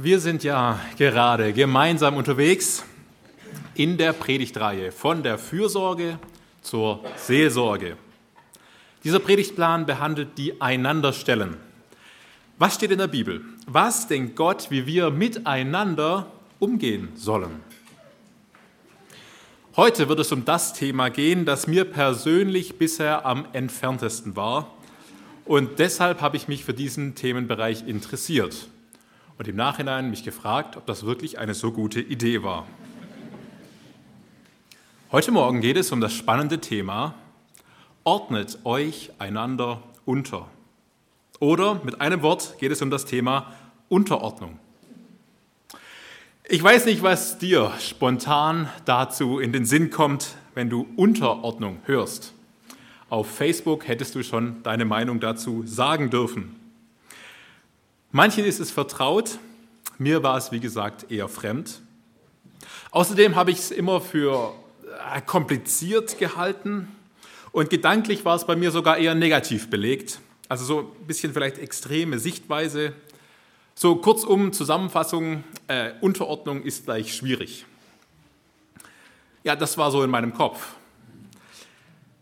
Wir sind ja gerade gemeinsam unterwegs in der Predigtreihe von der Fürsorge zur Seelsorge. Dieser Predigtplan behandelt die Einanderstellen. Was steht in der Bibel? Was denkt Gott, wie wir miteinander umgehen sollen? Heute wird es um das Thema gehen, das mir persönlich bisher am entferntesten war. Und deshalb habe ich mich für diesen Themenbereich interessiert und im Nachhinein mich gefragt, ob das wirklich eine so gute Idee war. Heute Morgen geht es um das spannende Thema, ordnet euch einander unter. Oder mit einem Wort geht es um das Thema Unterordnung. Ich weiß nicht, was dir spontan dazu in den Sinn kommt, wenn du Unterordnung hörst. Auf Facebook hättest du schon deine Meinung dazu sagen dürfen. Manchen ist es vertraut, mir war es, wie gesagt, eher fremd. Außerdem habe ich es immer für äh, kompliziert gehalten und gedanklich war es bei mir sogar eher negativ belegt. Also so ein bisschen vielleicht extreme Sichtweise. So kurzum, Zusammenfassung, äh, Unterordnung ist gleich schwierig. Ja, das war so in meinem Kopf.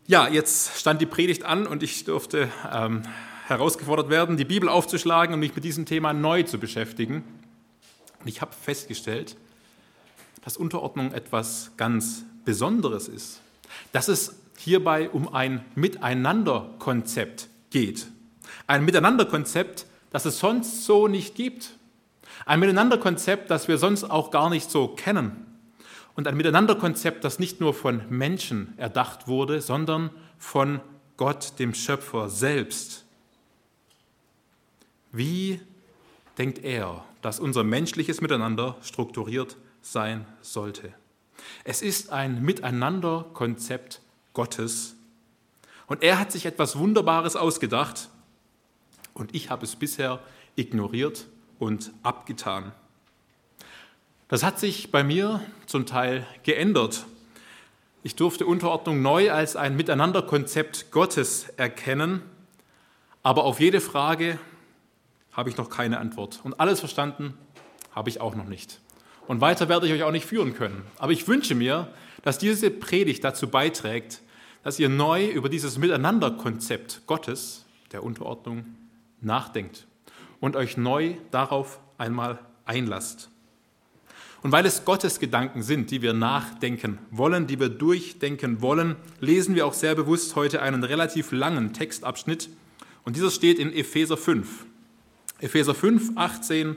Ja, jetzt stand die Predigt an und ich durfte ähm, herausgefordert werden, die Bibel aufzuschlagen und mich mit diesem Thema neu zu beschäftigen. Und ich habe festgestellt, dass Unterordnung etwas ganz Besonderes ist. Dass es hierbei um ein Miteinanderkonzept geht. Ein Miteinanderkonzept, das es sonst so nicht gibt. Ein Miteinanderkonzept, das wir sonst auch gar nicht so kennen. Und ein Miteinanderkonzept, das nicht nur von Menschen erdacht wurde, sondern von Gott, dem Schöpfer selbst. Wie denkt er, dass unser menschliches Miteinander strukturiert sein sollte? Es ist ein Miteinanderkonzept Gottes. Und er hat sich etwas Wunderbares ausgedacht und ich habe es bisher ignoriert und abgetan. Das hat sich bei mir zum Teil geändert. Ich durfte Unterordnung neu als ein Miteinanderkonzept Gottes erkennen, aber auf jede Frage habe ich noch keine Antwort. Und alles verstanden habe ich auch noch nicht. Und weiter werde ich euch auch nicht führen können. Aber ich wünsche mir, dass diese Predigt dazu beiträgt, dass ihr neu über dieses Miteinanderkonzept Gottes, der Unterordnung, nachdenkt und euch neu darauf einmal einlasst. Und weil es Gottes Gedanken sind, die wir nachdenken wollen, die wir durchdenken wollen, lesen wir auch sehr bewusst heute einen relativ langen Textabschnitt. Und dieser steht in Epheser 5. Epheser 5, 18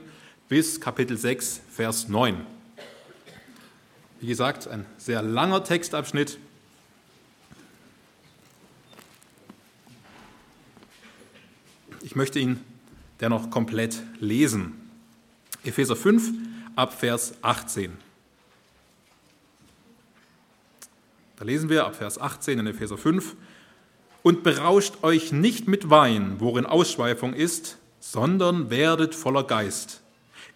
bis Kapitel 6, Vers 9. Wie gesagt, ein sehr langer Textabschnitt. Ich möchte ihn dennoch komplett lesen. Epheser 5 ab Vers 18. Da lesen wir ab Vers 18 in Epheser 5. Und berauscht euch nicht mit Wein, worin Ausschweifung ist, sondern werdet voller Geist,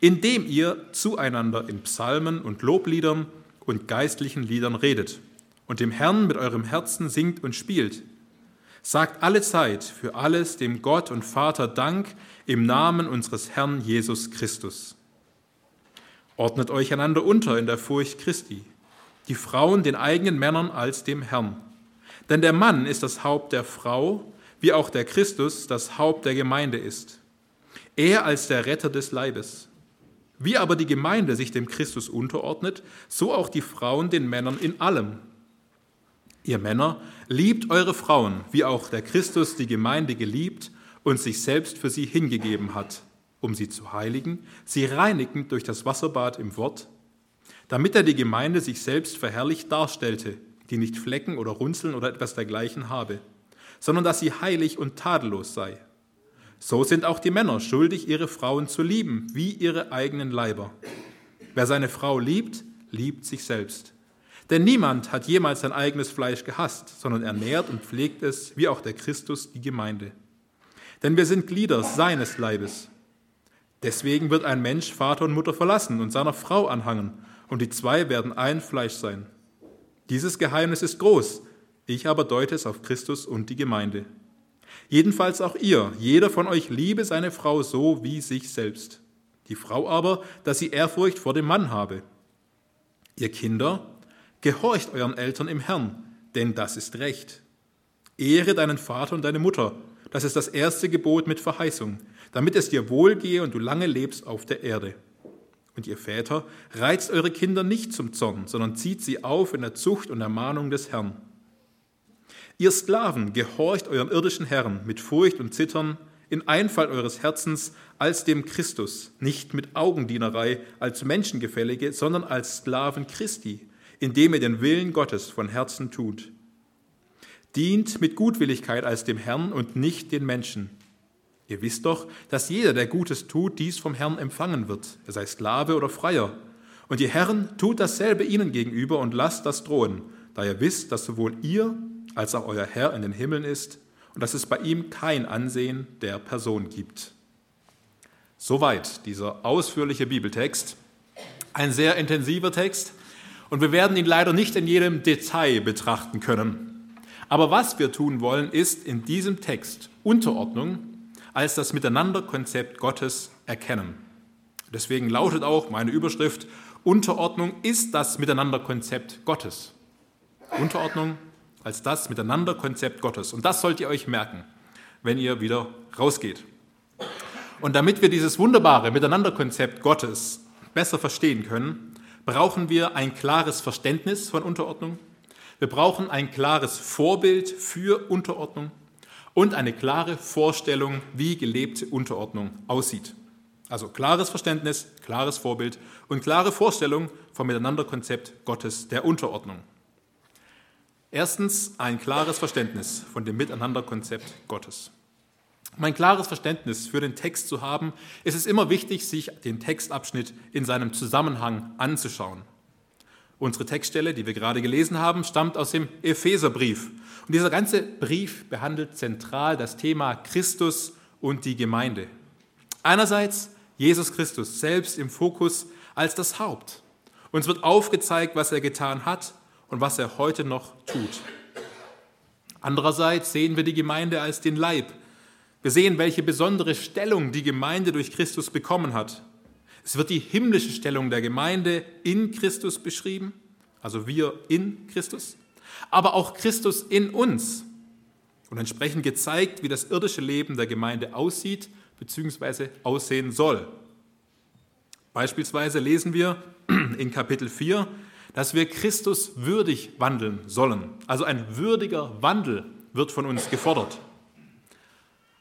indem ihr zueinander in Psalmen und Lobliedern und geistlichen Liedern redet und dem Herrn mit eurem Herzen singt und spielt. Sagt alle Zeit für alles dem Gott und Vater Dank im Namen unseres Herrn Jesus Christus. Ordnet euch einander unter in der Furcht Christi, die Frauen den eigenen Männern als dem Herrn. Denn der Mann ist das Haupt der Frau, wie auch der Christus das Haupt der Gemeinde ist er als der Retter des Leibes. Wie aber die Gemeinde sich dem Christus unterordnet, so auch die Frauen den Männern in allem. Ihr Männer, liebt eure Frauen, wie auch der Christus die Gemeinde geliebt und sich selbst für sie hingegeben hat, um sie zu heiligen, sie reinigend durch das Wasserbad im Wort, damit er die Gemeinde sich selbst verherrlicht darstellte, die nicht Flecken oder Runzeln oder etwas dergleichen habe, sondern dass sie heilig und tadellos sei. So sind auch die Männer schuldig, ihre Frauen zu lieben, wie ihre eigenen Leiber. Wer seine Frau liebt, liebt sich selbst. Denn niemand hat jemals sein eigenes Fleisch gehasst, sondern ernährt und pflegt es, wie auch der Christus die Gemeinde. Denn wir sind Glieder seines Leibes. Deswegen wird ein Mensch Vater und Mutter verlassen und seiner Frau anhangen, und die zwei werden ein Fleisch sein. Dieses Geheimnis ist groß, ich aber deute es auf Christus und die Gemeinde. Jedenfalls auch ihr, jeder von euch liebe seine Frau so wie sich selbst. die Frau aber, dass sie Ehrfurcht vor dem Mann habe. Ihr Kinder, gehorcht euren Eltern im Herrn, denn das ist Recht. Ehre deinen Vater und deine Mutter, das ist das erste Gebot mit Verheißung, damit es dir wohlgehe und du lange lebst auf der Erde. Und ihr Väter, reizt eure Kinder nicht zum Zorn, sondern zieht sie auf in der Zucht und Ermahnung des Herrn. Ihr Sklaven, gehorcht euren irdischen Herren mit Furcht und Zittern, in Einfall eures Herzens als dem Christus, nicht mit Augendienerei als Menschengefällige, sondern als Sklaven Christi, indem ihr den Willen Gottes von Herzen tut. Dient mit Gutwilligkeit als dem Herrn und nicht den Menschen. Ihr wisst doch, dass jeder, der Gutes tut, dies vom Herrn empfangen wird, er sei Sklave oder Freier. Und ihr Herren, tut dasselbe ihnen gegenüber und lasst das drohen, da ihr wisst, dass sowohl ihr als auch euer Herr in den Himmeln ist und dass es bei ihm kein Ansehen der Person gibt. Soweit dieser ausführliche Bibeltext. Ein sehr intensiver Text und wir werden ihn leider nicht in jedem Detail betrachten können. Aber was wir tun wollen, ist in diesem Text Unterordnung als das Miteinanderkonzept Gottes erkennen. Deswegen lautet auch meine Überschrift, Unterordnung ist das Miteinanderkonzept Gottes. Unterordnung als das Miteinanderkonzept Gottes. Und das sollt ihr euch merken, wenn ihr wieder rausgeht. Und damit wir dieses wunderbare Miteinanderkonzept Gottes besser verstehen können, brauchen wir ein klares Verständnis von Unterordnung. Wir brauchen ein klares Vorbild für Unterordnung und eine klare Vorstellung, wie gelebte Unterordnung aussieht. Also klares Verständnis, klares Vorbild und klare Vorstellung vom Miteinanderkonzept Gottes der Unterordnung. Erstens ein klares Verständnis von dem Miteinanderkonzept Gottes. Um ein klares Verständnis für den Text zu haben, ist es immer wichtig, sich den Textabschnitt in seinem Zusammenhang anzuschauen. Unsere Textstelle, die wir gerade gelesen haben, stammt aus dem Epheserbrief. Und dieser ganze Brief behandelt zentral das Thema Christus und die Gemeinde. Einerseits Jesus Christus selbst im Fokus als das Haupt. Uns wird aufgezeigt, was er getan hat und was er heute noch tut. Andererseits sehen wir die Gemeinde als den Leib. Wir sehen, welche besondere Stellung die Gemeinde durch Christus bekommen hat. Es wird die himmlische Stellung der Gemeinde in Christus beschrieben, also wir in Christus, aber auch Christus in uns und entsprechend gezeigt, wie das irdische Leben der Gemeinde aussieht bzw. aussehen soll. Beispielsweise lesen wir in Kapitel 4, dass wir Christus würdig wandeln sollen. Also ein würdiger Wandel wird von uns gefordert.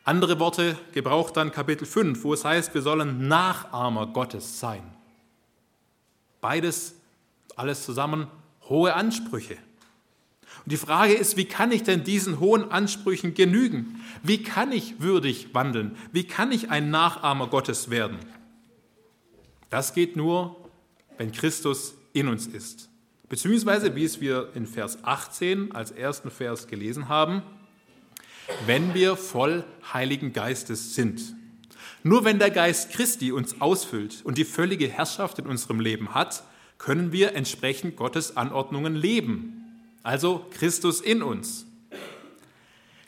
Andere Worte gebraucht dann Kapitel 5, wo es heißt, wir sollen Nachahmer Gottes sein. Beides, alles zusammen, hohe Ansprüche. Und die Frage ist, wie kann ich denn diesen hohen Ansprüchen genügen? Wie kann ich würdig wandeln? Wie kann ich ein Nachahmer Gottes werden? Das geht nur, wenn Christus in uns ist. Beziehungsweise, wie es wir in Vers 18 als ersten Vers gelesen haben, wenn wir voll Heiligen Geistes sind. Nur wenn der Geist Christi uns ausfüllt und die völlige Herrschaft in unserem Leben hat, können wir entsprechend Gottes Anordnungen leben. Also Christus in uns.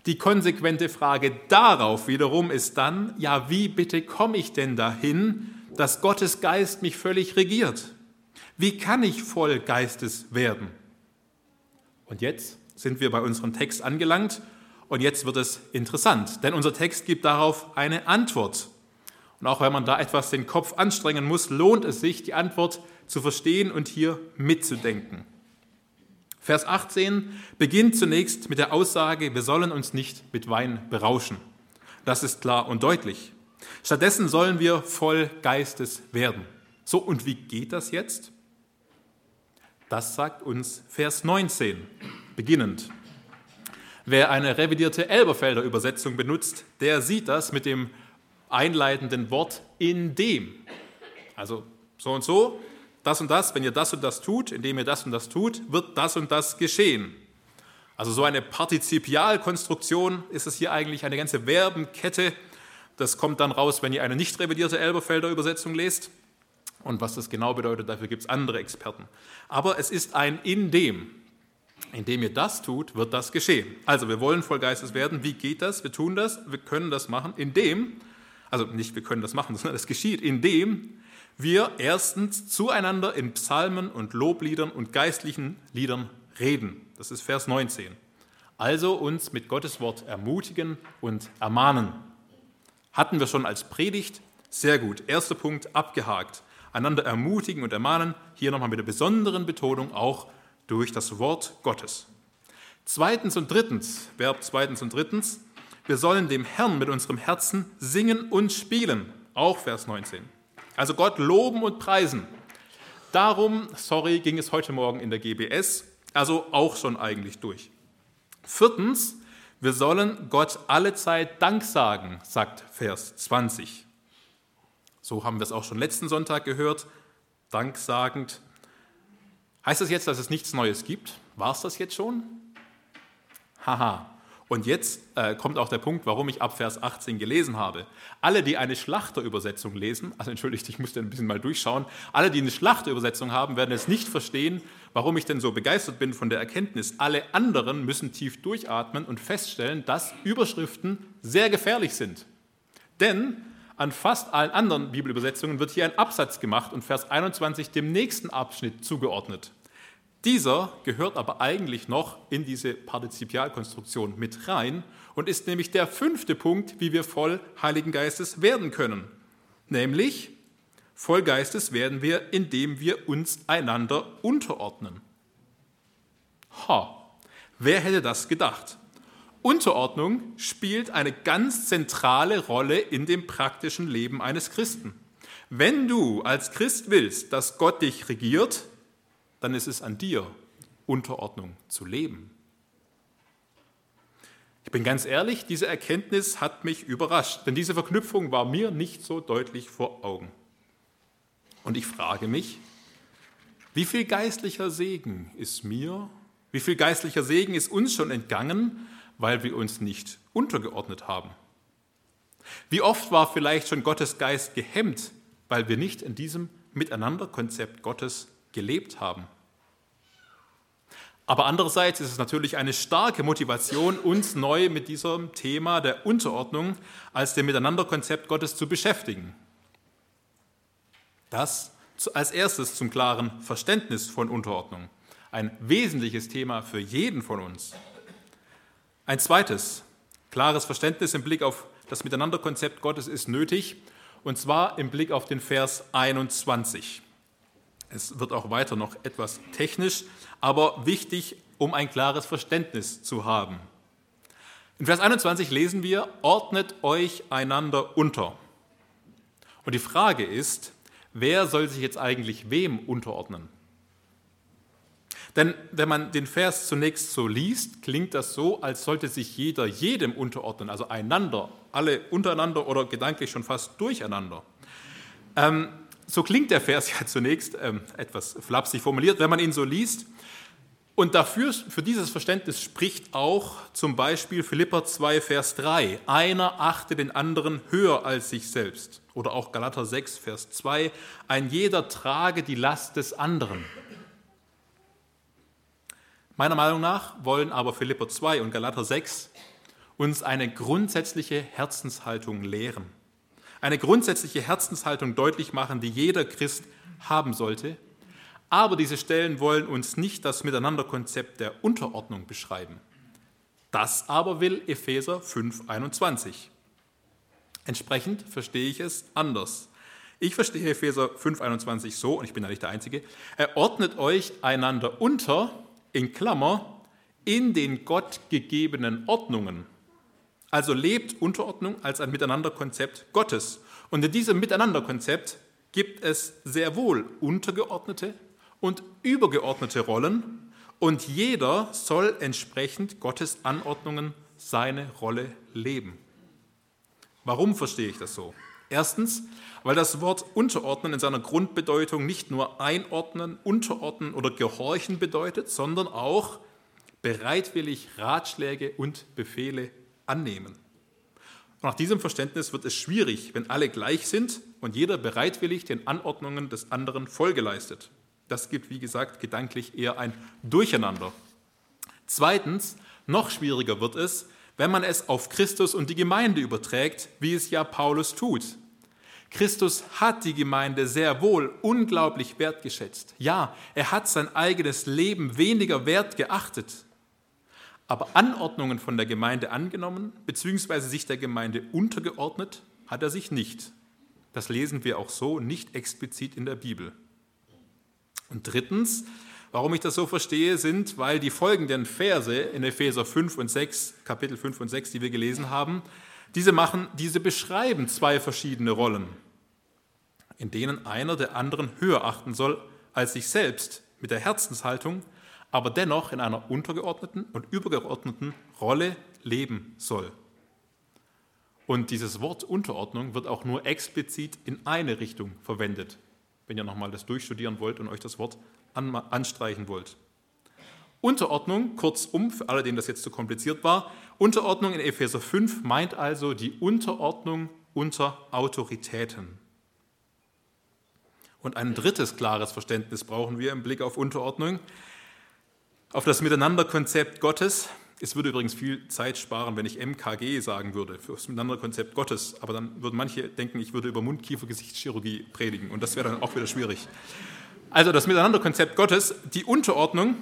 Die konsequente Frage darauf wiederum ist dann, ja, wie bitte komme ich denn dahin, dass Gottes Geist mich völlig regiert? Wie kann ich voll Geistes werden? Und jetzt sind wir bei unserem Text angelangt und jetzt wird es interessant, denn unser Text gibt darauf eine Antwort. Und auch wenn man da etwas den Kopf anstrengen muss, lohnt es sich, die Antwort zu verstehen und hier mitzudenken. Vers 18 beginnt zunächst mit der Aussage, wir sollen uns nicht mit Wein berauschen. Das ist klar und deutlich. Stattdessen sollen wir voll Geistes werden. So, und wie geht das jetzt? Das sagt uns Vers 19, beginnend. Wer eine revidierte Elberfelder Übersetzung benutzt, der sieht das mit dem einleitenden Wort in dem. Also so und so, das und das, wenn ihr das und das tut, indem ihr das und das tut, wird das und das geschehen. Also so eine Partizipialkonstruktion ist es hier eigentlich eine ganze Verbenkette. Das kommt dann raus, wenn ihr eine nicht revidierte Elberfelder Übersetzung lest. Und was das genau bedeutet, dafür gibt es andere Experten. Aber es ist ein in dem. Indem ihr das tut, wird das geschehen. Also wir wollen voll Geistes werden. Wie geht das? Wir tun das, wir können das machen, indem, also nicht wir können das machen, sondern es geschieht, indem wir erstens zueinander in Psalmen und Lobliedern und geistlichen Liedern reden. Das ist Vers 19. Also uns mit Gottes Wort ermutigen und ermahnen. Hatten wir schon als Predigt? Sehr gut. Erster Punkt abgehakt. Einander ermutigen und ermahnen. Hier nochmal mit der besonderen Betonung auch durch das Wort Gottes. Zweitens und drittens, Verb zweitens und drittens, wir sollen dem Herrn mit unserem Herzen singen und spielen. Auch Vers 19. Also Gott loben und preisen. Darum, sorry, ging es heute Morgen in der GBS, also auch schon eigentlich durch. Viertens, wir sollen Gott alle Zeit Dank sagen, sagt Vers 20. So haben wir es auch schon letzten Sonntag gehört, danksagend. Heißt das jetzt, dass es nichts Neues gibt? War es das jetzt schon? Haha, und jetzt äh, kommt auch der Punkt, warum ich ab Vers 18 gelesen habe. Alle, die eine Schlachterübersetzung lesen, also entschuldigt, ich musste ein bisschen mal durchschauen, alle, die eine Schlachterübersetzung haben, werden es nicht verstehen, warum ich denn so begeistert bin von der Erkenntnis. Alle anderen müssen tief durchatmen und feststellen, dass Überschriften sehr gefährlich sind. Denn an fast allen anderen Bibelübersetzungen wird hier ein Absatz gemacht und Vers 21 dem nächsten Abschnitt zugeordnet. Dieser gehört aber eigentlich noch in diese Partizipialkonstruktion mit rein und ist nämlich der fünfte Punkt, wie wir voll Heiligen Geistes werden können. Nämlich, voll Geistes werden wir, indem wir uns einander unterordnen. Ha, wer hätte das gedacht? Unterordnung spielt eine ganz zentrale Rolle in dem praktischen Leben eines Christen. Wenn du als Christ willst, dass Gott dich regiert, dann ist es an dir, Unterordnung zu leben. Ich bin ganz ehrlich, diese Erkenntnis hat mich überrascht, denn diese Verknüpfung war mir nicht so deutlich vor Augen. Und ich frage mich, wie viel geistlicher Segen ist mir, wie viel geistlicher Segen ist uns schon entgangen, weil wir uns nicht untergeordnet haben? Wie oft war vielleicht schon Gottes Geist gehemmt, weil wir nicht in diesem Miteinanderkonzept Gottes gelebt haben? Aber andererseits ist es natürlich eine starke Motivation, uns neu mit diesem Thema der Unterordnung als dem Miteinanderkonzept Gottes zu beschäftigen. Das als erstes zum klaren Verständnis von Unterordnung. Ein wesentliches Thema für jeden von uns. Ein zweites, klares Verständnis im Blick auf das Miteinanderkonzept Gottes ist nötig, und zwar im Blick auf den Vers 21. Es wird auch weiter noch etwas technisch, aber wichtig, um ein klares Verständnis zu haben. In Vers 21 lesen wir, ordnet euch einander unter. Und die Frage ist, wer soll sich jetzt eigentlich wem unterordnen? Denn wenn man den Vers zunächst so liest, klingt das so, als sollte sich jeder jedem unterordnen, also einander, alle untereinander oder gedanklich schon fast durcheinander. Ähm, so klingt der Vers ja zunächst ähm, etwas flapsig formuliert, wenn man ihn so liest. Und dafür, für dieses Verständnis spricht auch zum Beispiel Philipper 2, Vers 3. Einer achte den anderen höher als sich selbst. Oder auch Galater 6, Vers 2. Ein jeder trage die Last des anderen. Meiner Meinung nach wollen aber Philipper 2 und Galater 6 uns eine grundsätzliche Herzenshaltung lehren eine grundsätzliche Herzenshaltung deutlich machen, die jeder Christ haben sollte. Aber diese Stellen wollen uns nicht das Miteinanderkonzept der Unterordnung beschreiben. Das aber will Epheser 5.21. Entsprechend verstehe ich es anders. Ich verstehe Epheser 5.21 so, und ich bin ja nicht der Einzige, er ordnet euch einander unter, in Klammer, in den Gott gegebenen Ordnungen also lebt Unterordnung als ein Miteinanderkonzept Gottes. Und in diesem Miteinanderkonzept gibt es sehr wohl untergeordnete und übergeordnete Rollen und jeder soll entsprechend Gottes Anordnungen seine Rolle leben. Warum verstehe ich das so? Erstens, weil das Wort unterordnen in seiner Grundbedeutung nicht nur einordnen, unterordnen oder gehorchen bedeutet, sondern auch bereitwillig Ratschläge und Befehle annehmen. Nach diesem Verständnis wird es schwierig, wenn alle gleich sind und jeder bereitwillig den Anordnungen des anderen Folge leistet. Das gibt, wie gesagt, gedanklich eher ein Durcheinander. Zweitens, noch schwieriger wird es, wenn man es auf Christus und die Gemeinde überträgt, wie es ja Paulus tut. Christus hat die Gemeinde sehr wohl unglaublich wertgeschätzt. Ja, er hat sein eigenes Leben weniger wert geachtet. Aber Anordnungen von der Gemeinde angenommen, beziehungsweise sich der Gemeinde untergeordnet, hat er sich nicht. Das lesen wir auch so nicht explizit in der Bibel. Und drittens, warum ich das so verstehe, sind, weil die folgenden Verse in Epheser 5 und 6, Kapitel 5 und 6, die wir gelesen haben, diese, machen, diese beschreiben zwei verschiedene Rollen, in denen einer der anderen höher achten soll als sich selbst mit der Herzenshaltung, aber dennoch in einer untergeordneten und übergeordneten Rolle leben soll. Und dieses Wort Unterordnung wird auch nur explizit in eine Richtung verwendet, wenn ihr nochmal das durchstudieren wollt und euch das Wort anstreichen wollt. Unterordnung, kurzum, für alle, denen das jetzt zu kompliziert war, Unterordnung in Epheser 5 meint also die Unterordnung unter Autoritäten. Und ein drittes klares Verständnis brauchen wir im Blick auf Unterordnung, auf das Miteinanderkonzept Gottes, es würde übrigens viel Zeit sparen, wenn ich MKG sagen würde, für das Miteinanderkonzept Gottes. Aber dann würden manche denken, ich würde über Mund-Kiefer-Gesichtschirurgie predigen. Und das wäre dann auch wieder schwierig. Also das Miteinanderkonzept Gottes, die Unterordnung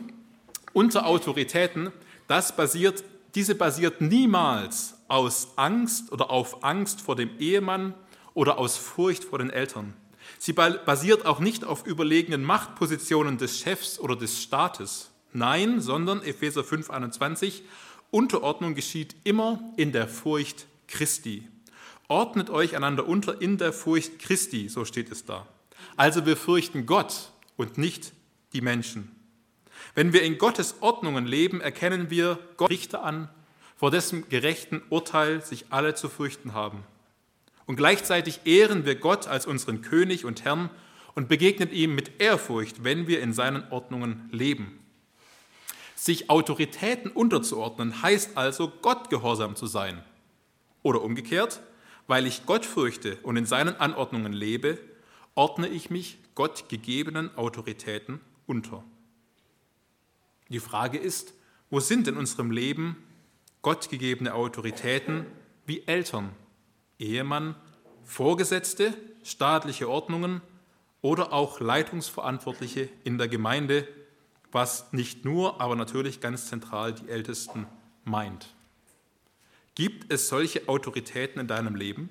unter Autoritäten, das basiert, diese basiert niemals aus Angst oder auf Angst vor dem Ehemann oder aus Furcht vor den Eltern. Sie basiert auch nicht auf überlegenen Machtpositionen des Chefs oder des Staates. Nein, sondern Epheser 5:21, Unterordnung geschieht immer in der Furcht Christi. Ordnet euch einander unter in der Furcht Christi, so steht es da. Also wir fürchten Gott und nicht die Menschen. Wenn wir in Gottes Ordnungen leben, erkennen wir Gott Richter an, vor dessen gerechten Urteil sich alle zu fürchten haben. Und gleichzeitig ehren wir Gott als unseren König und Herrn und begegnen ihm mit Ehrfurcht, wenn wir in seinen Ordnungen leben. Sich Autoritäten unterzuordnen heißt also, Gott gehorsam zu sein. Oder umgekehrt, weil ich Gott fürchte und in seinen Anordnungen lebe, ordne ich mich Gott gegebenen Autoritäten unter. Die Frage ist, wo sind in unserem Leben Gott gegebene Autoritäten wie Eltern, Ehemann, Vorgesetzte, staatliche Ordnungen oder auch Leitungsverantwortliche in der Gemeinde, was nicht nur, aber natürlich ganz zentral die Ältesten meint. Gibt es solche Autoritäten in deinem Leben?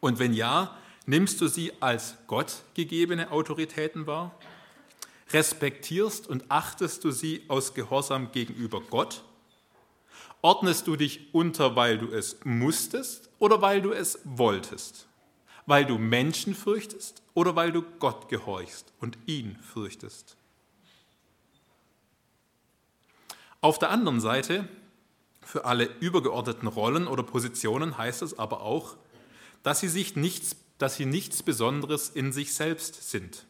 Und wenn ja, nimmst du sie als Gott gegebene Autoritäten wahr? Respektierst und achtest du sie aus Gehorsam gegenüber Gott? Ordnest du dich unter, weil du es musstest oder weil du es wolltest? Weil du Menschen fürchtest oder weil du Gott gehorchst und ihn fürchtest? Auf der anderen Seite, für alle übergeordneten Rollen oder Positionen heißt es aber auch, dass sie, sich nichts, dass sie nichts Besonderes in sich selbst sind.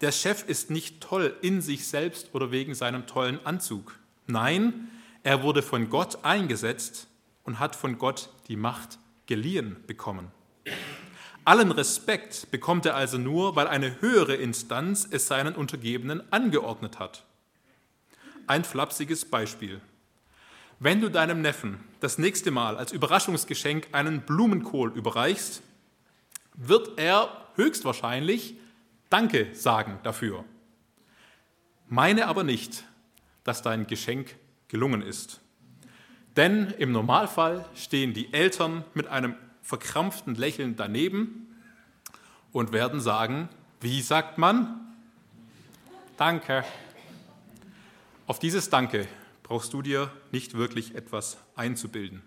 Der Chef ist nicht toll in sich selbst oder wegen seinem tollen Anzug. Nein, er wurde von Gott eingesetzt und hat von Gott die Macht geliehen bekommen. Allen Respekt bekommt er also nur, weil eine höhere Instanz es seinen Untergebenen angeordnet hat. Ein flapsiges Beispiel. Wenn du deinem Neffen das nächste Mal als Überraschungsgeschenk einen Blumenkohl überreichst, wird er höchstwahrscheinlich Danke sagen dafür. Meine aber nicht, dass dein Geschenk gelungen ist. Denn im Normalfall stehen die Eltern mit einem verkrampften Lächeln daneben und werden sagen, wie sagt man? Danke. Auf dieses Danke brauchst du dir nicht wirklich etwas einzubilden.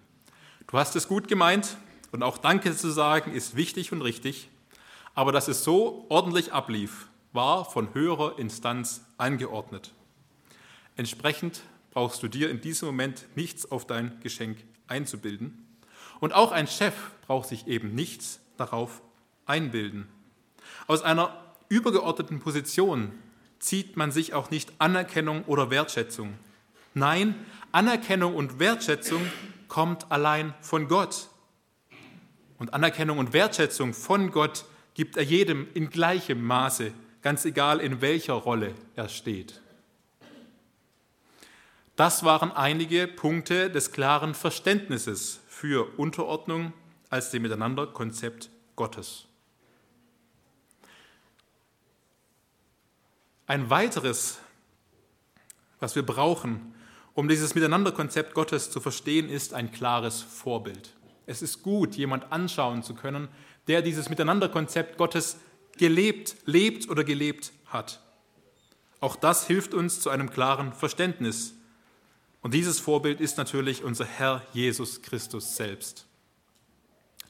Du hast es gut gemeint und auch Danke zu sagen ist wichtig und richtig, aber dass es so ordentlich ablief, war von höherer Instanz angeordnet. Entsprechend brauchst du dir in diesem Moment nichts auf dein Geschenk einzubilden. Und auch ein Chef braucht sich eben nichts darauf einbilden. Aus einer übergeordneten Position zieht man sich auch nicht Anerkennung oder Wertschätzung. Nein, Anerkennung und Wertschätzung kommt allein von Gott. Und Anerkennung und Wertschätzung von Gott gibt er jedem in gleichem Maße, ganz egal in welcher Rolle er steht. Das waren einige Punkte des klaren Verständnisses für Unterordnung als dem Miteinanderkonzept Gottes. Ein weiteres, was wir brauchen, um dieses Miteinanderkonzept Gottes zu verstehen, ist ein klares Vorbild. Es ist gut, jemand anschauen zu können, der dieses Miteinanderkonzept Gottes gelebt, lebt oder gelebt hat. Auch das hilft uns zu einem klaren Verständnis. Und dieses Vorbild ist natürlich unser Herr Jesus Christus selbst.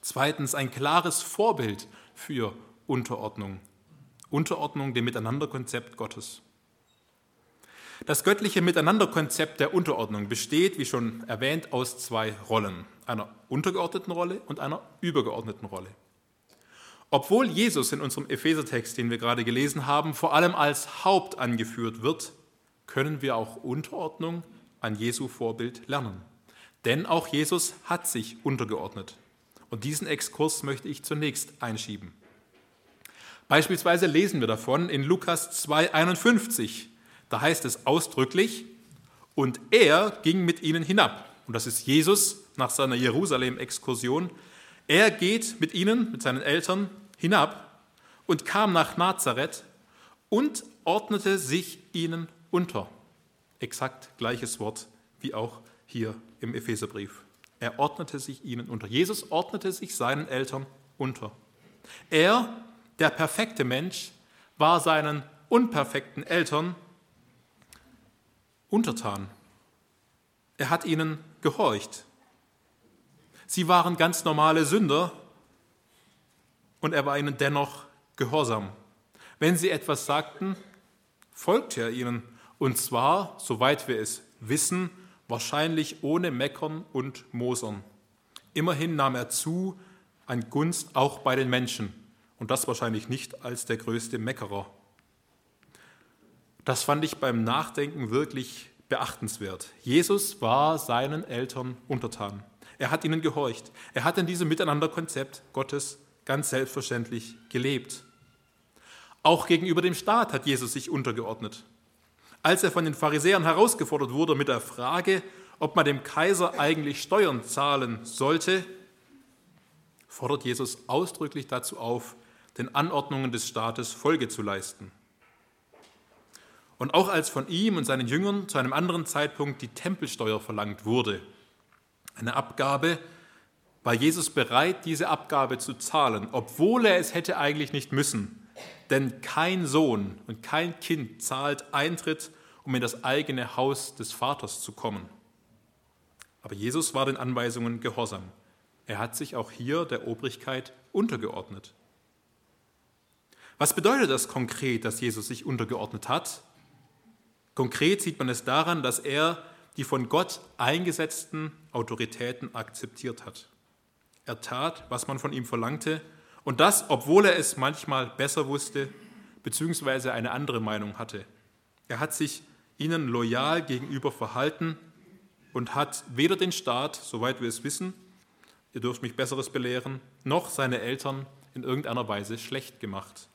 Zweitens ein klares Vorbild für Unterordnung. Unterordnung dem Miteinanderkonzept Gottes. Das göttliche Miteinanderkonzept der Unterordnung besteht, wie schon erwähnt, aus zwei Rollen, einer untergeordneten Rolle und einer übergeordneten Rolle. Obwohl Jesus in unserem Ephesertext, den wir gerade gelesen haben, vor allem als Haupt angeführt wird, können wir auch Unterordnung an Jesu Vorbild lernen. Denn auch Jesus hat sich untergeordnet. Und diesen Exkurs möchte ich zunächst einschieben. Beispielsweise lesen wir davon in Lukas 2,51. Da heißt es ausdrücklich, und er ging mit ihnen hinab. Und das ist Jesus nach seiner Jerusalem-Exkursion. Er geht mit ihnen, mit seinen Eltern, hinab und kam nach Nazareth und ordnete sich ihnen unter. Exakt gleiches Wort wie auch hier im Epheserbrief. Er ordnete sich ihnen unter. Jesus ordnete sich seinen Eltern unter. Er der perfekte Mensch war seinen unperfekten Eltern untertan. Er hat ihnen gehorcht. Sie waren ganz normale Sünder und er war ihnen dennoch gehorsam. Wenn sie etwas sagten, folgte er ihnen und zwar, soweit wir es wissen, wahrscheinlich ohne Meckern und Mosern. Immerhin nahm er zu an Gunst auch bei den Menschen und das wahrscheinlich nicht als der größte Meckerer. Das fand ich beim Nachdenken wirklich beachtenswert. Jesus war seinen Eltern untertan. Er hat ihnen gehorcht. Er hat in diesem Miteinanderkonzept Gottes ganz selbstverständlich gelebt. Auch gegenüber dem Staat hat Jesus sich untergeordnet. Als er von den Pharisäern herausgefordert wurde mit der Frage, ob man dem Kaiser eigentlich Steuern zahlen sollte, fordert Jesus ausdrücklich dazu auf, den Anordnungen des Staates Folge zu leisten. Und auch als von ihm und seinen Jüngern zu einem anderen Zeitpunkt die Tempelsteuer verlangt wurde, eine Abgabe, war Jesus bereit, diese Abgabe zu zahlen, obwohl er es hätte eigentlich nicht müssen. Denn kein Sohn und kein Kind zahlt Eintritt, um in das eigene Haus des Vaters zu kommen. Aber Jesus war den Anweisungen gehorsam. Er hat sich auch hier der Obrigkeit untergeordnet. Was bedeutet das konkret, dass Jesus sich untergeordnet hat? Konkret sieht man es daran, dass er die von Gott eingesetzten Autoritäten akzeptiert hat. Er tat, was man von ihm verlangte, und das, obwohl er es manchmal besser wusste, beziehungsweise eine andere Meinung hatte. Er hat sich ihnen loyal gegenüber verhalten und hat weder den Staat, soweit wir es wissen, ihr dürft mich Besseres belehren, noch seine Eltern in irgendeiner Weise schlecht gemacht.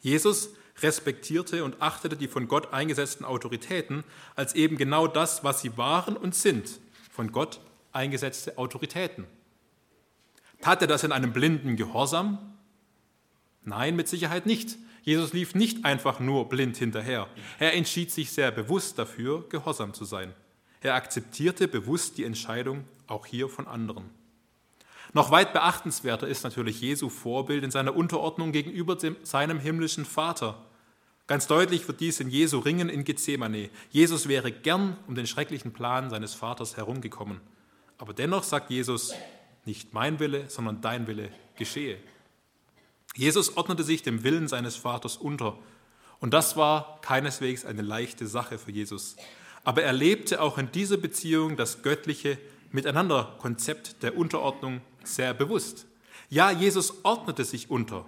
Jesus respektierte und achtete die von Gott eingesetzten Autoritäten als eben genau das, was sie waren und sind, von Gott eingesetzte Autoritäten. Tat er das in einem blinden Gehorsam? Nein, mit Sicherheit nicht. Jesus lief nicht einfach nur blind hinterher. Er entschied sich sehr bewusst dafür, gehorsam zu sein. Er akzeptierte bewusst die Entscheidung auch hier von anderen. Noch weit beachtenswerter ist natürlich Jesu Vorbild in seiner Unterordnung gegenüber dem, seinem himmlischen Vater. Ganz deutlich wird dies in Jesu Ringen in Gethsemane. Jesus wäre gern um den schrecklichen Plan seines Vaters herumgekommen. Aber dennoch sagt Jesus, nicht mein Wille, sondern dein Wille geschehe. Jesus ordnete sich dem Willen seines Vaters unter. Und das war keineswegs eine leichte Sache für Jesus. Aber er lebte auch in dieser Beziehung das göttliche Miteinander-Konzept der Unterordnung sehr bewusst. Ja, Jesus ordnete sich unter.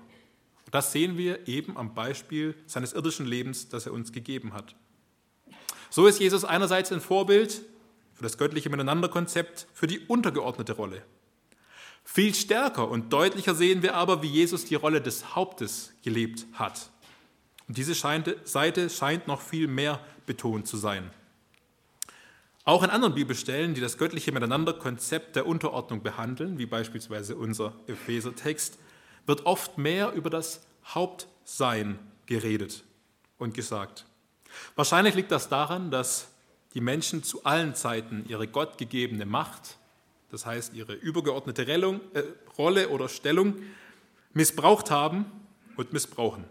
Das sehen wir eben am Beispiel seines irdischen Lebens, das er uns gegeben hat. So ist Jesus einerseits ein Vorbild für das göttliche Miteinanderkonzept, für die untergeordnete Rolle. Viel stärker und deutlicher sehen wir aber, wie Jesus die Rolle des Hauptes gelebt hat. Und diese Seite scheint noch viel mehr betont zu sein. Auch in anderen Bibelstellen, die das göttliche Miteinanderkonzept der Unterordnung behandeln, wie beispielsweise unser Epheser-Text, wird oft mehr über das Hauptsein geredet und gesagt. Wahrscheinlich liegt das daran, dass die Menschen zu allen Zeiten ihre gottgegebene Macht, das heißt ihre übergeordnete Rellung, äh, Rolle oder Stellung, missbraucht haben und missbrauchen.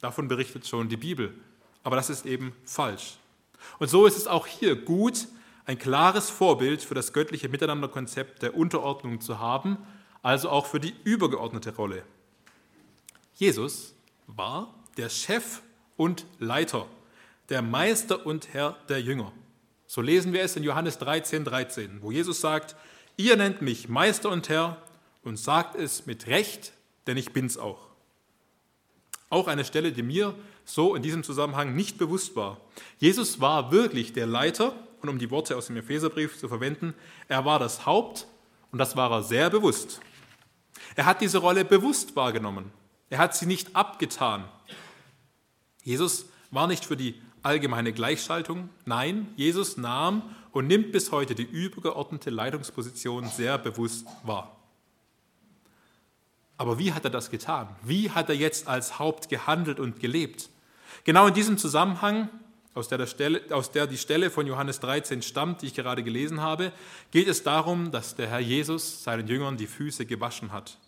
Davon berichtet schon die Bibel. Aber das ist eben falsch. Und so ist es auch hier gut, ein klares Vorbild für das göttliche Miteinanderkonzept der Unterordnung zu haben, also auch für die übergeordnete Rolle. Jesus war der Chef und Leiter, der Meister und Herr der Jünger. So lesen wir es in Johannes 13, 13, wo Jesus sagt, ihr nennt mich Meister und Herr und sagt es mit Recht, denn ich bin's auch. Auch eine Stelle, die mir so in diesem Zusammenhang nicht bewusst war. Jesus war wirklich der Leiter und um die Worte aus dem Epheserbrief zu verwenden, er war das Haupt und das war er sehr bewusst. Er hat diese Rolle bewusst wahrgenommen. Er hat sie nicht abgetan. Jesus war nicht für die allgemeine Gleichschaltung. Nein, Jesus nahm und nimmt bis heute die übergeordnete Leitungsposition sehr bewusst wahr. Aber wie hat er das getan? Wie hat er jetzt als Haupt gehandelt und gelebt? Genau in diesem Zusammenhang aus der, Stelle, aus der die Stelle von Johannes 13 stammt, die ich gerade gelesen habe, geht es darum, dass der Herr Jesus seinen Jüngern die Füße gewaschen hat.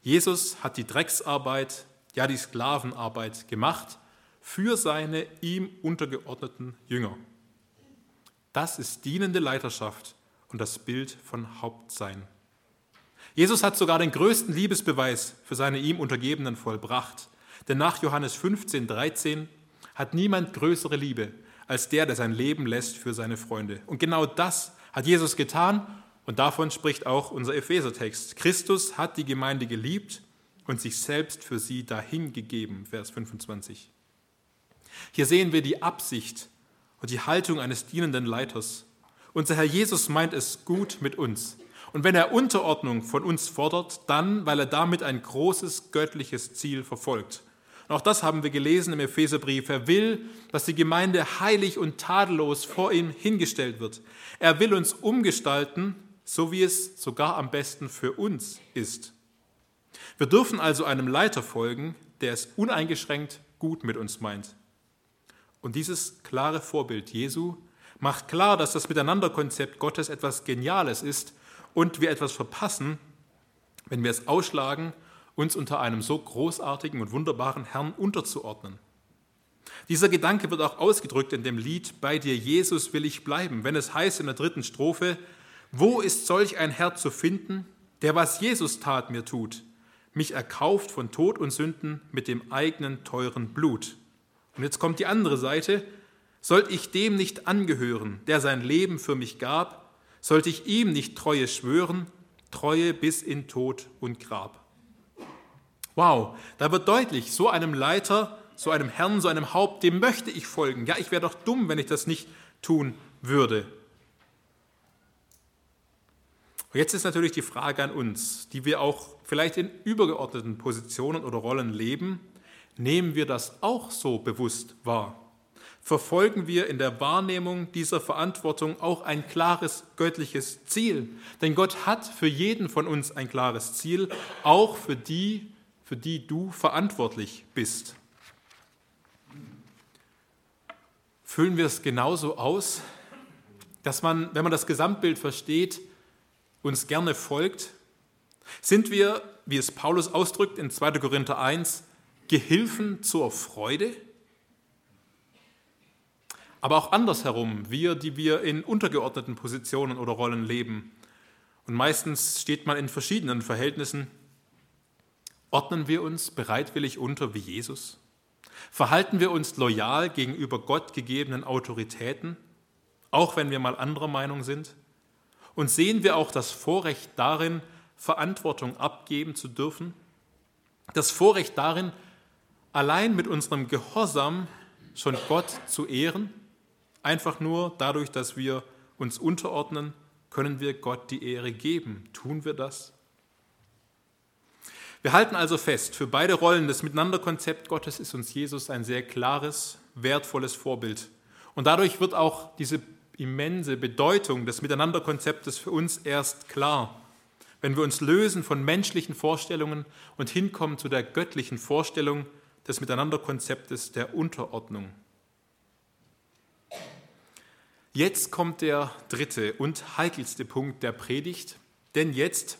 Jesus hat die Drecksarbeit, ja die Sklavenarbeit gemacht für seine ihm untergeordneten Jünger. Das ist dienende Leiterschaft und das Bild von Hauptsein. Jesus hat sogar den größten Liebesbeweis für seine ihm Untergebenen vollbracht. Denn nach Johannes 15, 13 hat niemand größere Liebe als der, der sein Leben lässt für seine Freunde. Und genau das hat Jesus getan und davon spricht auch unser Ephesertext. Christus hat die Gemeinde geliebt und sich selbst für sie dahingegeben, Vers 25. Hier sehen wir die Absicht und die Haltung eines dienenden Leiters. Unser Herr Jesus meint es gut mit uns. Und wenn er Unterordnung von uns fordert, dann, weil er damit ein großes göttliches Ziel verfolgt. Und auch das haben wir gelesen im Epheserbrief. Er will, dass die Gemeinde heilig und tadellos vor ihm hingestellt wird. Er will uns umgestalten, so wie es sogar am besten für uns ist. Wir dürfen also einem Leiter folgen, der es uneingeschränkt gut mit uns meint. Und dieses klare Vorbild Jesu macht klar, dass das Miteinanderkonzept Gottes etwas Geniales ist und wir etwas verpassen, wenn wir es ausschlagen uns unter einem so großartigen und wunderbaren Herrn unterzuordnen. Dieser Gedanke wird auch ausgedrückt in dem Lied Bei dir, Jesus, will ich bleiben, wenn es heißt in der dritten Strophe, wo ist solch ein Herr zu finden, der was Jesus tat mir tut, mich erkauft von Tod und Sünden mit dem eigenen teuren Blut. Und jetzt kommt die andere Seite, sollte ich dem nicht angehören, der sein Leben für mich gab, sollte ich ihm nicht Treue schwören, Treue bis in Tod und Grab. Wow, da wird deutlich, so einem Leiter, so einem Herrn, so einem Haupt, dem möchte ich folgen. Ja, ich wäre doch dumm, wenn ich das nicht tun würde. Und jetzt ist natürlich die Frage an uns, die wir auch vielleicht in übergeordneten Positionen oder Rollen leben, nehmen wir das auch so bewusst wahr? Verfolgen wir in der Wahrnehmung dieser Verantwortung auch ein klares göttliches Ziel? Denn Gott hat für jeden von uns ein klares Ziel, auch für die, für die du verantwortlich bist. Füllen wir es genauso aus, dass man, wenn man das Gesamtbild versteht, uns gerne folgt? Sind wir, wie es Paulus ausdrückt in 2. Korinther 1, Gehilfen zur Freude? Aber auch andersherum, wir, die wir in untergeordneten Positionen oder Rollen leben. Und meistens steht man in verschiedenen Verhältnissen Ordnen wir uns bereitwillig unter wie Jesus? Verhalten wir uns loyal gegenüber Gott gegebenen Autoritäten, auch wenn wir mal anderer Meinung sind? Und sehen wir auch das Vorrecht darin, Verantwortung abgeben zu dürfen? Das Vorrecht darin, allein mit unserem Gehorsam schon Gott zu ehren? Einfach nur dadurch, dass wir uns unterordnen, können wir Gott die Ehre geben. Tun wir das? Wir halten also fest, für beide Rollen des Miteinanderkonzept Gottes ist uns Jesus ein sehr klares, wertvolles Vorbild. Und dadurch wird auch diese immense Bedeutung des Miteinanderkonzeptes für uns erst klar, wenn wir uns lösen von menschlichen Vorstellungen und hinkommen zu der göttlichen Vorstellung des Miteinanderkonzeptes der Unterordnung. Jetzt kommt der dritte und heikelste Punkt der Predigt, denn jetzt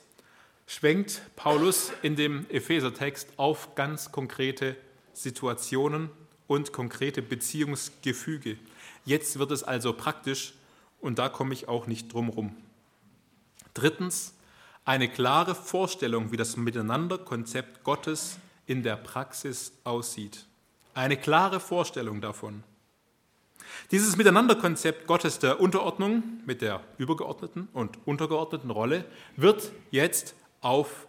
schwenkt Paulus in dem Ephesertext auf ganz konkrete Situationen und konkrete Beziehungsgefüge. Jetzt wird es also praktisch und da komme ich auch nicht drum rum. Drittens, eine klare Vorstellung, wie das Miteinanderkonzept Gottes in der Praxis aussieht. Eine klare Vorstellung davon. Dieses Miteinanderkonzept Gottes der Unterordnung mit der übergeordneten und untergeordneten Rolle wird jetzt auf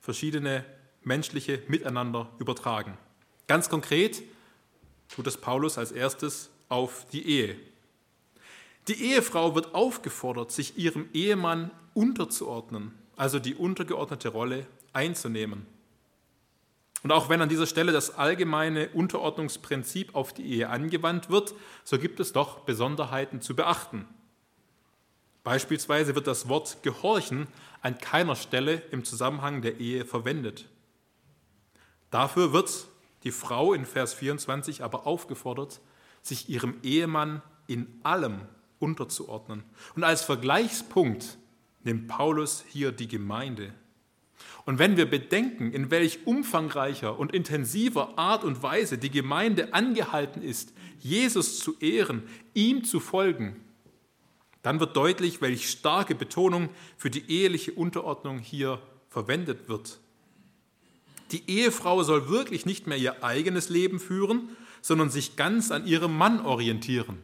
verschiedene menschliche Miteinander übertragen. Ganz konkret tut es Paulus als erstes auf die Ehe. Die Ehefrau wird aufgefordert, sich ihrem Ehemann unterzuordnen, also die untergeordnete Rolle einzunehmen. Und auch wenn an dieser Stelle das allgemeine Unterordnungsprinzip auf die Ehe angewandt wird, so gibt es doch Besonderheiten zu beachten. Beispielsweise wird das Wort gehorchen an keiner Stelle im Zusammenhang der Ehe verwendet. Dafür wird die Frau in Vers 24 aber aufgefordert, sich ihrem Ehemann in allem unterzuordnen. Und als Vergleichspunkt nimmt Paulus hier die Gemeinde. Und wenn wir bedenken, in welch umfangreicher und intensiver Art und Weise die Gemeinde angehalten ist, Jesus zu ehren, ihm zu folgen, dann wird deutlich, welch starke Betonung für die eheliche Unterordnung hier verwendet wird. Die Ehefrau soll wirklich nicht mehr ihr eigenes Leben führen, sondern sich ganz an ihrem Mann orientieren.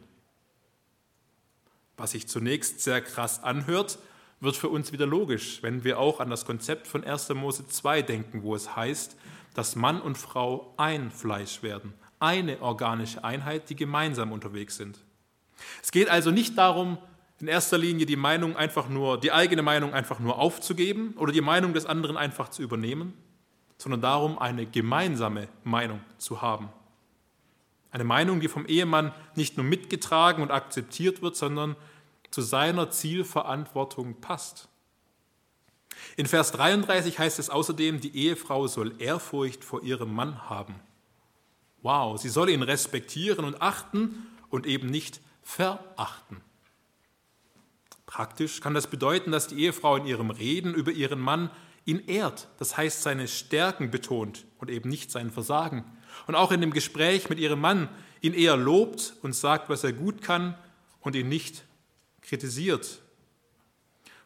Was sich zunächst sehr krass anhört, wird für uns wieder logisch, wenn wir auch an das Konzept von 1. Mose 2 denken, wo es heißt, dass Mann und Frau ein Fleisch werden, eine organische Einheit, die gemeinsam unterwegs sind. Es geht also nicht darum, in erster Linie die Meinung einfach nur, die eigene Meinung einfach nur aufzugeben oder die Meinung des anderen einfach zu übernehmen, sondern darum, eine gemeinsame Meinung zu haben. Eine Meinung, die vom Ehemann nicht nur mitgetragen und akzeptiert wird, sondern zu seiner Zielverantwortung passt. In Vers 33 heißt es außerdem, die Ehefrau soll Ehrfurcht vor ihrem Mann haben. Wow, sie soll ihn respektieren und achten und eben nicht verachten. Praktisch kann das bedeuten, dass die Ehefrau in ihrem Reden über ihren Mann ihn ehrt, das heißt seine Stärken betont und eben nicht sein Versagen. Und auch in dem Gespräch mit ihrem Mann ihn eher lobt und sagt, was er gut kann und ihn nicht kritisiert.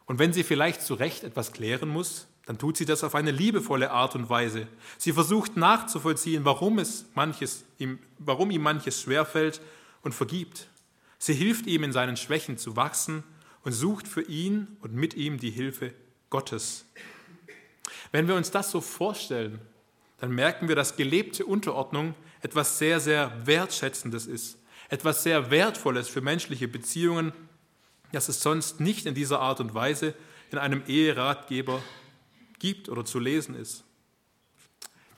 Und wenn sie vielleicht zu Recht etwas klären muss, dann tut sie das auf eine liebevolle Art und Weise. Sie versucht nachzuvollziehen, warum, es manches, ihm, warum ihm manches schwerfällt und vergibt. Sie hilft ihm in seinen Schwächen zu wachsen und sucht für ihn und mit ihm die Hilfe Gottes. Wenn wir uns das so vorstellen, dann merken wir, dass gelebte Unterordnung etwas sehr, sehr Wertschätzendes ist, etwas sehr Wertvolles für menschliche Beziehungen das es sonst nicht in dieser Art und Weise in einem Eheratgeber gibt oder zu lesen ist.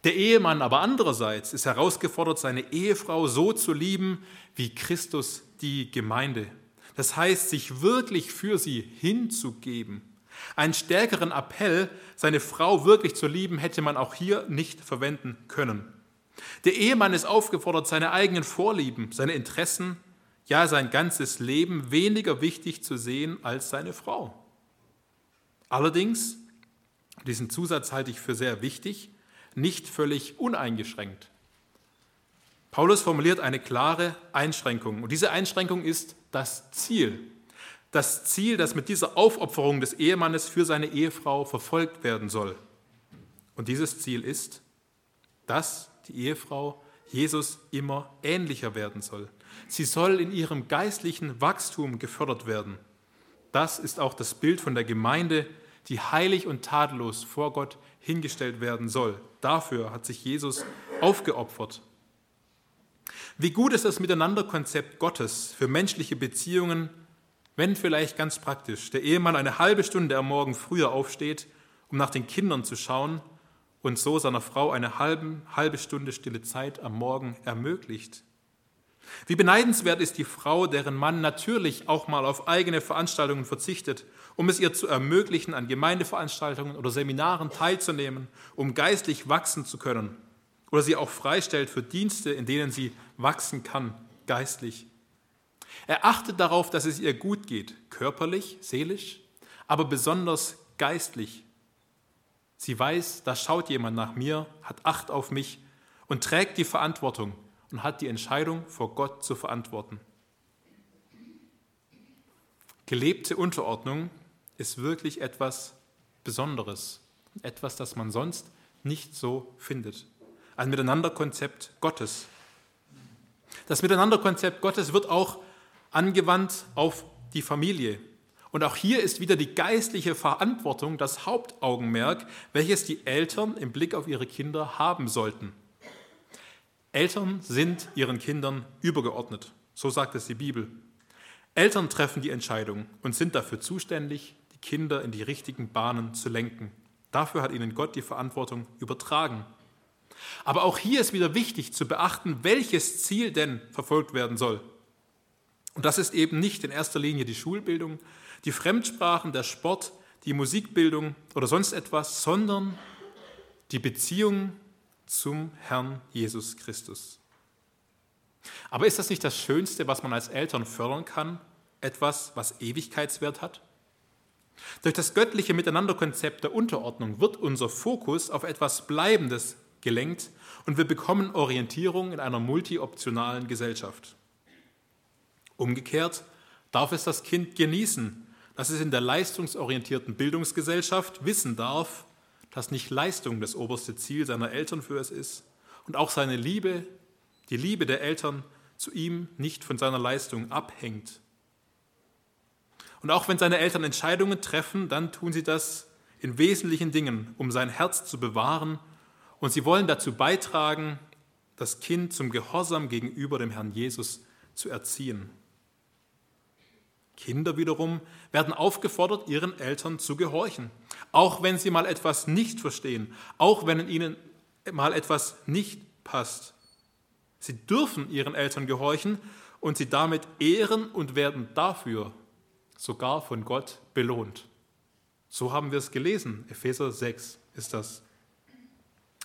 Der Ehemann aber andererseits ist herausgefordert, seine Ehefrau so zu lieben, wie Christus die Gemeinde. Das heißt, sich wirklich für sie hinzugeben. Einen stärkeren Appell, seine Frau wirklich zu lieben, hätte man auch hier nicht verwenden können. Der Ehemann ist aufgefordert, seine eigenen Vorlieben, seine Interessen ja sein ganzes Leben weniger wichtig zu sehen als seine Frau. Allerdings, diesen Zusatz halte ich für sehr wichtig, nicht völlig uneingeschränkt. Paulus formuliert eine klare Einschränkung und diese Einschränkung ist das Ziel. Das Ziel, das mit dieser Aufopferung des Ehemannes für seine Ehefrau verfolgt werden soll. Und dieses Ziel ist, dass die Ehefrau Jesus immer ähnlicher werden soll. Sie soll in ihrem geistlichen Wachstum gefördert werden. Das ist auch das Bild von der Gemeinde, die heilig und tadellos vor Gott hingestellt werden soll. Dafür hat sich Jesus aufgeopfert. Wie gut ist das Miteinanderkonzept Gottes für menschliche Beziehungen, wenn vielleicht ganz praktisch der Ehemann eine halbe Stunde am Morgen früher aufsteht, um nach den Kindern zu schauen und so seiner Frau eine halbe, halbe Stunde stille Zeit am Morgen ermöglicht. Wie beneidenswert ist die Frau, deren Mann natürlich auch mal auf eigene Veranstaltungen verzichtet, um es ihr zu ermöglichen, an Gemeindeveranstaltungen oder Seminaren teilzunehmen, um geistlich wachsen zu können. Oder sie auch freistellt für Dienste, in denen sie wachsen kann, geistlich. Er achtet darauf, dass es ihr gut geht, körperlich, seelisch, aber besonders geistlich. Sie weiß, da schaut jemand nach mir, hat Acht auf mich und trägt die Verantwortung und hat die Entscheidung vor Gott zu verantworten. Gelebte Unterordnung ist wirklich etwas Besonderes, etwas, das man sonst nicht so findet. Ein Miteinanderkonzept Gottes. Das Miteinanderkonzept Gottes wird auch angewandt auf die Familie. Und auch hier ist wieder die geistliche Verantwortung das Hauptaugenmerk, welches die Eltern im Blick auf ihre Kinder haben sollten. Eltern sind ihren Kindern übergeordnet, so sagt es die Bibel. Eltern treffen die Entscheidung und sind dafür zuständig, die Kinder in die richtigen Bahnen zu lenken. Dafür hat ihnen Gott die Verantwortung übertragen. Aber auch hier ist wieder wichtig zu beachten, welches Ziel denn verfolgt werden soll. Und das ist eben nicht in erster Linie die Schulbildung, die Fremdsprachen, der Sport, die Musikbildung oder sonst etwas, sondern die Beziehung zum Herrn Jesus Christus. Aber ist das nicht das Schönste, was man als Eltern fördern kann? Etwas, was Ewigkeitswert hat? Durch das göttliche Miteinanderkonzept der Unterordnung wird unser Fokus auf etwas Bleibendes gelenkt und wir bekommen Orientierung in einer multioptionalen Gesellschaft. Umgekehrt darf es das Kind genießen, dass es in der leistungsorientierten Bildungsgesellschaft wissen darf, dass nicht Leistung das oberste Ziel seiner Eltern für es ist und auch seine Liebe, die Liebe der Eltern zu ihm nicht von seiner Leistung abhängt. Und auch wenn seine Eltern Entscheidungen treffen, dann tun sie das in wesentlichen Dingen, um sein Herz zu bewahren und sie wollen dazu beitragen, das Kind zum Gehorsam gegenüber dem Herrn Jesus zu erziehen. Kinder wiederum werden aufgefordert, ihren Eltern zu gehorchen, auch wenn sie mal etwas nicht verstehen, auch wenn ihnen mal etwas nicht passt. Sie dürfen ihren Eltern gehorchen und sie damit ehren und werden dafür sogar von Gott belohnt. So haben wir es gelesen. Epheser 6 ist das.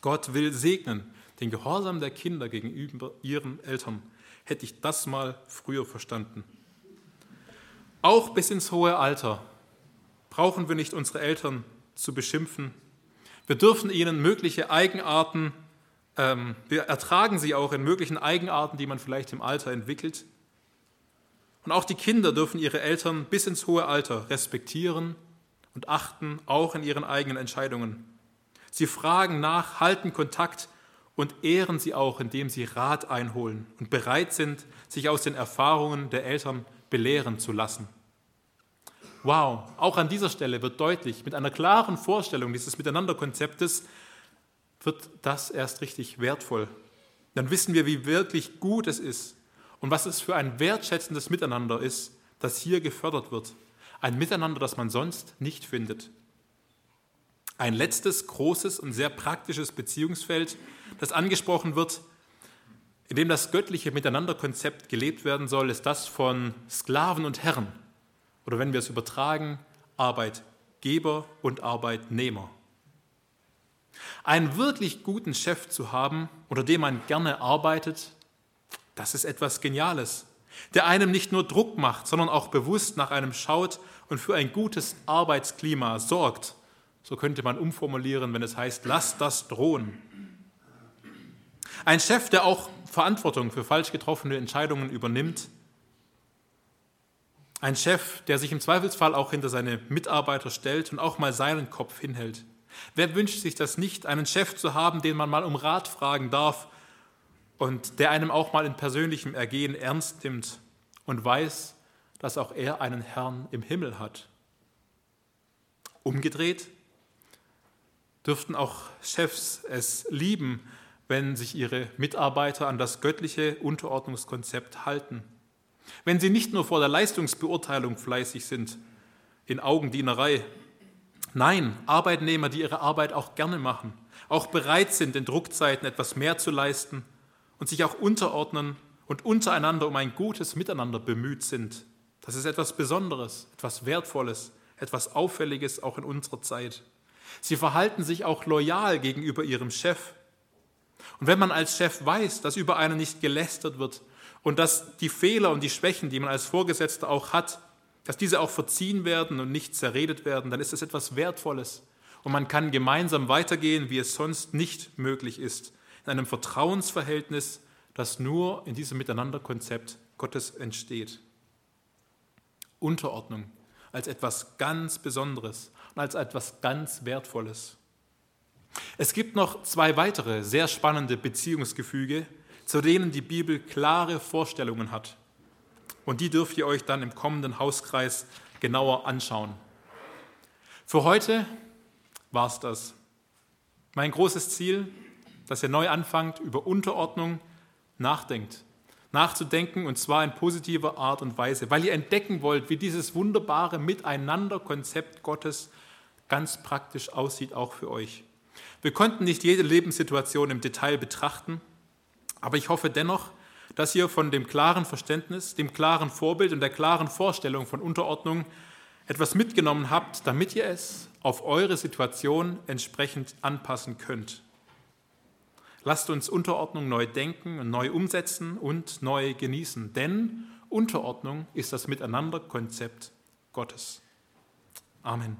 Gott will segnen den Gehorsam der Kinder gegenüber ihren Eltern. Hätte ich das mal früher verstanden. Auch bis ins hohe Alter brauchen wir nicht unsere Eltern zu beschimpfen. Wir dürfen ihnen mögliche Eigenarten, ähm, wir ertragen sie auch in möglichen Eigenarten, die man vielleicht im Alter entwickelt. Und auch die Kinder dürfen ihre Eltern bis ins hohe Alter respektieren und achten, auch in ihren eigenen Entscheidungen. Sie fragen nach, halten Kontakt und ehren sie auch, indem sie Rat einholen und bereit sind, sich aus den Erfahrungen der Eltern belehren zu lassen. Wow, auch an dieser Stelle wird deutlich, mit einer klaren Vorstellung dieses Miteinanderkonzeptes wird das erst richtig wertvoll. Dann wissen wir, wie wirklich gut es ist und was es für ein wertschätzendes Miteinander ist, das hier gefördert wird. Ein Miteinander, das man sonst nicht findet. Ein letztes großes und sehr praktisches Beziehungsfeld, das angesprochen wird, in dem das göttliche Miteinanderkonzept gelebt werden soll, ist das von Sklaven und Herren oder wenn wir es übertragen, Arbeitgeber und Arbeitnehmer. Einen wirklich guten Chef zu haben, unter dem man gerne arbeitet, das ist etwas Geniales, der einem nicht nur Druck macht, sondern auch bewusst nach einem schaut und für ein gutes Arbeitsklima sorgt. So könnte man umformulieren, wenn es heißt, lass das drohen. Ein Chef, der auch Verantwortung für falsch getroffene Entscheidungen übernimmt, ein Chef, der sich im Zweifelsfall auch hinter seine Mitarbeiter stellt und auch mal seinen Kopf hinhält. Wer wünscht sich das nicht, einen Chef zu haben, den man mal um Rat fragen darf und der einem auch mal in persönlichem Ergehen ernst nimmt und weiß, dass auch er einen Herrn im Himmel hat? Umgedreht dürften auch Chefs es lieben, wenn sich ihre Mitarbeiter an das göttliche Unterordnungskonzept halten wenn sie nicht nur vor der Leistungsbeurteilung fleißig sind, in Augendienerei, nein, Arbeitnehmer, die ihre Arbeit auch gerne machen, auch bereit sind, in Druckzeiten etwas mehr zu leisten und sich auch unterordnen und untereinander um ein gutes Miteinander bemüht sind. Das ist etwas Besonderes, etwas Wertvolles, etwas Auffälliges auch in unserer Zeit. Sie verhalten sich auch loyal gegenüber ihrem Chef. Und wenn man als Chef weiß, dass über einen nicht gelästert wird und dass die Fehler und die Schwächen, die man als Vorgesetzter auch hat, dass diese auch verziehen werden und nicht zerredet werden, dann ist das etwas Wertvolles. Und man kann gemeinsam weitergehen, wie es sonst nicht möglich ist, in einem Vertrauensverhältnis, das nur in diesem Miteinanderkonzept Gottes entsteht. Unterordnung als etwas ganz Besonderes und als etwas ganz Wertvolles. Es gibt noch zwei weitere sehr spannende Beziehungsgefüge, zu denen die Bibel klare Vorstellungen hat. Und die dürft ihr euch dann im kommenden Hauskreis genauer anschauen. Für heute war es das. Mein großes Ziel, dass ihr neu anfangt, über Unterordnung nachdenkt. Nachzudenken und zwar in positiver Art und Weise, weil ihr entdecken wollt, wie dieses wunderbare Miteinander-Konzept Gottes ganz praktisch aussieht, auch für euch. Wir konnten nicht jede Lebenssituation im Detail betrachten, aber ich hoffe dennoch, dass ihr von dem klaren Verständnis, dem klaren Vorbild und der klaren Vorstellung von Unterordnung etwas mitgenommen habt, damit ihr es auf eure Situation entsprechend anpassen könnt. Lasst uns Unterordnung neu denken und neu umsetzen und neu genießen, denn Unterordnung ist das Miteinanderkonzept Gottes. Amen.